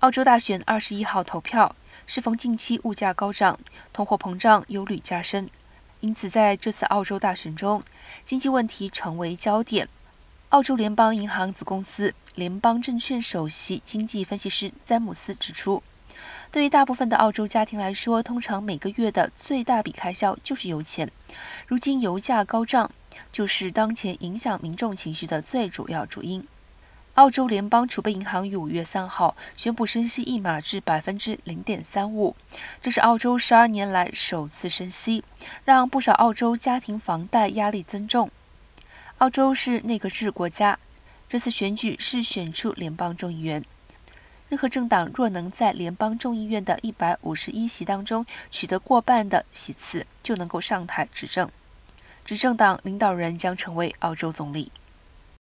澳洲大选二十一号投票，适逢近期物价高涨、通货膨胀忧虑加深，因此在这次澳洲大选中，经济问题成为焦点。澳洲联邦银行子公司联邦证券首席经济分析师詹姆斯指出，对于大部分的澳洲家庭来说，通常每个月的最大笔开销就是油钱。如今油价高涨，就是当前影响民众情绪的最主要主因。澳洲联邦储备银行于五月三号宣布升息一码至百分之零点三五，这是澳洲十二年来首次升息，让不少澳洲家庭房贷压力增重。澳洲是内阁制国家，这次选举是选出联邦众议员。任何政党若能在联邦众议院的一百五十一席当中取得过半的席次，就能够上台执政。执政党领导人将成为澳洲总理。